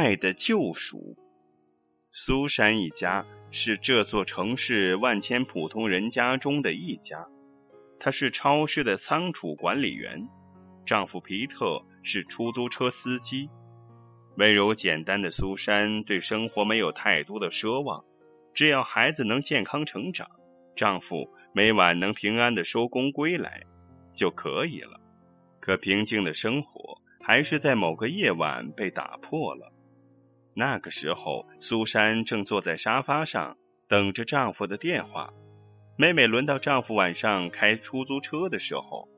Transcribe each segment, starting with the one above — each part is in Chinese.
爱的救赎。苏珊一家是这座城市万千普通人家中的一家。她是超市的仓储管理员，丈夫皮特是出租车司机。温柔简单的苏珊对生活没有太多的奢望，只要孩子能健康成长，丈夫每晚能平安的收工归来就可以了。可平静的生活还是在某个夜晚被打破了。那个时候，苏珊正坐在沙发上等着丈夫的电话。每每轮到丈夫晚上开出租车的时候，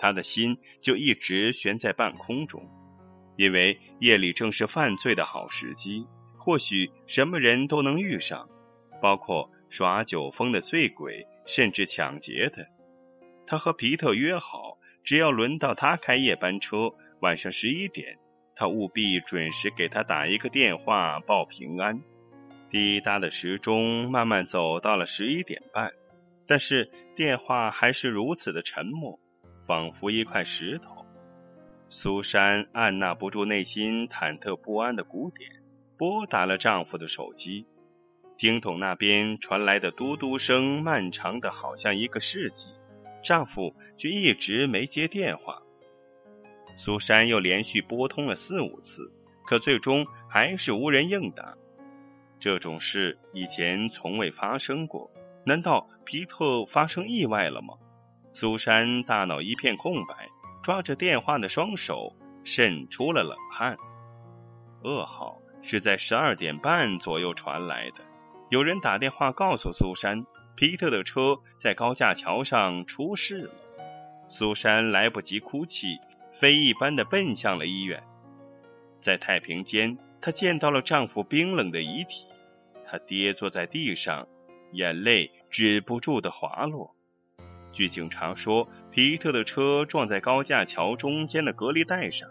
她的心就一直悬在半空中。因为夜里正是犯罪的好时机，或许什么人都能遇上，包括耍酒疯的醉鬼，甚至抢劫的。他和皮特约好，只要轮到他开夜班车，晚上十一点，他务必准时给他打一个电话报平安。滴答的时钟慢慢走到了十一点半，但是电话还是如此的沉默，仿佛一块石头。苏珊按捺不住内心忐忑不安的鼓点，拨打了丈夫的手机。听筒那边传来的嘟嘟声漫长的好像一个世纪，丈夫却一直没接电话。苏珊又连续拨通了四五次，可最终还是无人应答。这种事以前从未发生过，难道皮特发生意外了吗？苏珊大脑一片空白。抓着电话的双手渗出了冷汗。噩耗是在十二点半左右传来的，有人打电话告诉苏珊，皮特的车在高架桥上出事了。苏珊来不及哭泣，飞一般的奔向了医院。在太平间，她见到了丈夫冰冷的遗体，她跌坐在地上，眼泪止不住的滑落。据警察说，皮特的车撞在高架桥中间的隔离带上，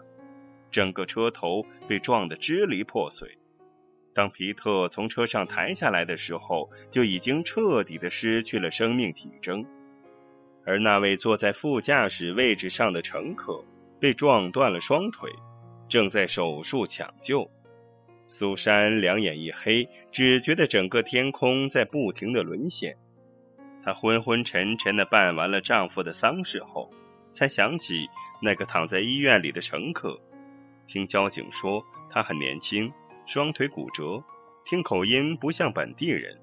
整个车头被撞得支离破碎。当皮特从车上抬下来的时候，就已经彻底的失去了生命体征。而那位坐在副驾驶位置上的乘客被撞断了双腿，正在手术抢救。苏珊两眼一黑，只觉得整个天空在不停的沦陷。她昏昏沉沉的办完了丈夫的丧事后，才想起那个躺在医院里的乘客。听交警说，他很年轻，双腿骨折，听口音不像本地人。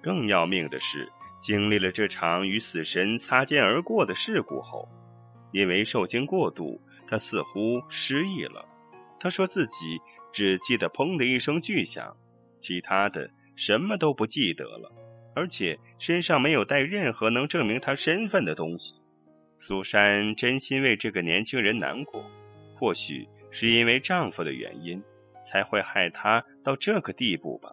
更要命的是，经历了这场与死神擦肩而过的事故后，因为受惊过度，他似乎失忆了。他说自己只记得“砰”的一声巨响，其他的什么都不记得了。而且身上没有带任何能证明他身份的东西。苏珊真心为这个年轻人难过，或许是因为丈夫的原因，才会害他到这个地步吧。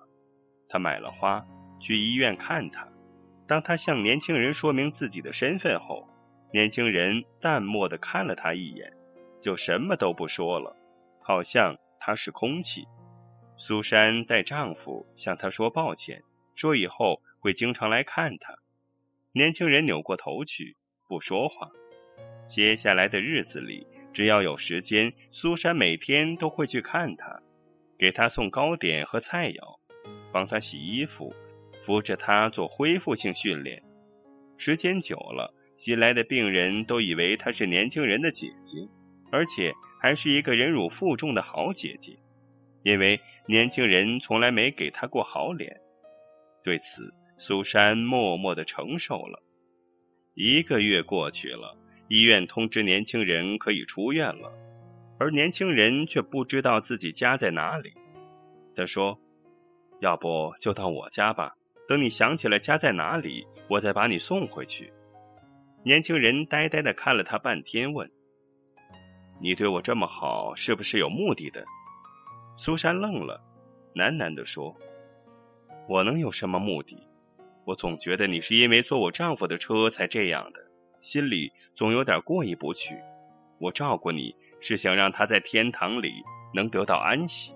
她买了花去医院看他。当他向年轻人说明自己的身份后，年轻人淡漠的看了他一眼，就什么都不说了，好像他是空气。苏珊带丈夫向他说抱歉，说以后。会经常来看他。年轻人扭过头去，不说话。接下来的日子里，只要有时间，苏珊每天都会去看他，给他送糕点和菜肴，帮他洗衣服，扶着他做恢复性训练。时间久了，新来的病人都以为她是年轻人的姐姐，而且还是一个忍辱负重的好姐姐，因为年轻人从来没给她过好脸。对此，苏珊默默的承受了。一个月过去了，医院通知年轻人可以出院了，而年轻人却不知道自己家在哪里。他说：“要不就到我家吧，等你想起来家在哪里，我再把你送回去。”年轻人呆呆的看了他半天，问：“你对我这么好，是不是有目的的？”苏珊愣了，喃喃的说：“我能有什么目的？”我总觉得你是因为坐我丈夫的车才这样的，心里总有点过意不去。我照顾你是想让他在天堂里能得到安息。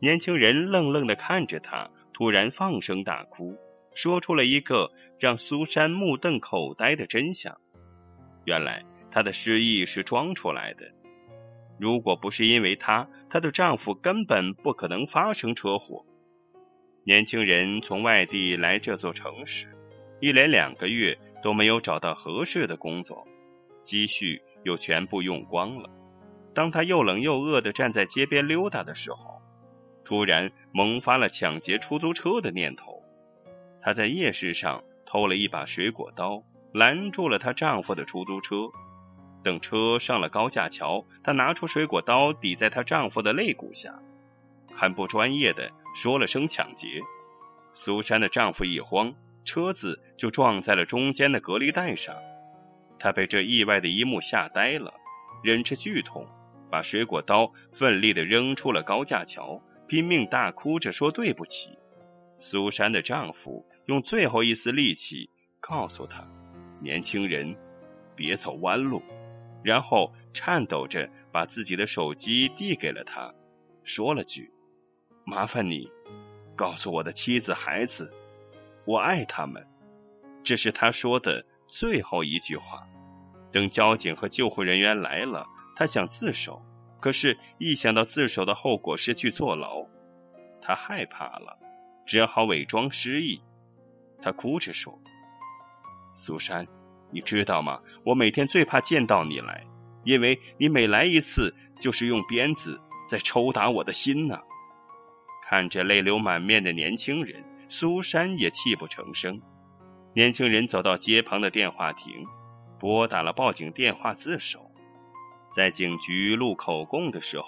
年轻人愣愣的看着他，突然放声大哭，说出了一个让苏珊目瞪口呆的真相：原来她的失忆是装出来的。如果不是因为她，她的丈夫根本不可能发生车祸。年轻人从外地来这座城市，一连两个月都没有找到合适的工作，积蓄又全部用光了。当他又冷又饿的站在街边溜达的时候，突然萌发了抢劫出租车的念头。她在夜市上偷了一把水果刀，拦住了她丈夫的出租车。等车上了高架桥，她拿出水果刀抵在她丈夫的肋骨下，很不专业的说了声抢劫。苏珊的丈夫一慌，车子就撞在了中间的隔离带上。她被这意外的一幕吓呆了，忍着剧痛，把水果刀奋力的扔出了高架桥，拼命大哭着说对不起。苏珊的丈夫。用最后一丝力气告诉他：“年轻人，别走弯路。”然后颤抖着把自己的手机递给了他，说了句：“麻烦你告诉我的妻子、孩子，我爱他们。”这是他说的最后一句话。等交警和救护人员来了，他想自首，可是，一想到自首的后果是去坐牢，他害怕了，只好伪装失忆。他哭着说：“苏珊，你知道吗？我每天最怕见到你来，因为你每来一次，就是用鞭子在抽打我的心呢。”看着泪流满面的年轻人，苏珊也泣不成声。年轻人走到街旁的电话亭，拨打了报警电话自首。在警局录口供的时候，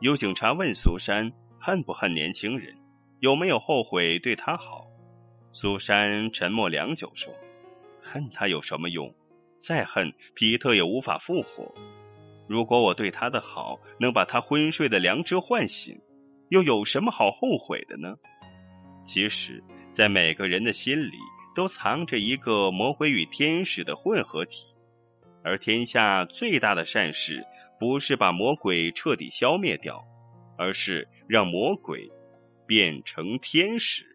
有警察问苏珊恨不恨年轻人，有没有后悔对他好。苏珊沉默良久，说：“恨他有什么用？再恨，皮特也无法复活。如果我对他的好能把他昏睡的良知唤醒，又有什么好后悔的呢？其实，在每个人的心里，都藏着一个魔鬼与天使的混合体。而天下最大的善事，不是把魔鬼彻底消灭掉，而是让魔鬼变成天使。”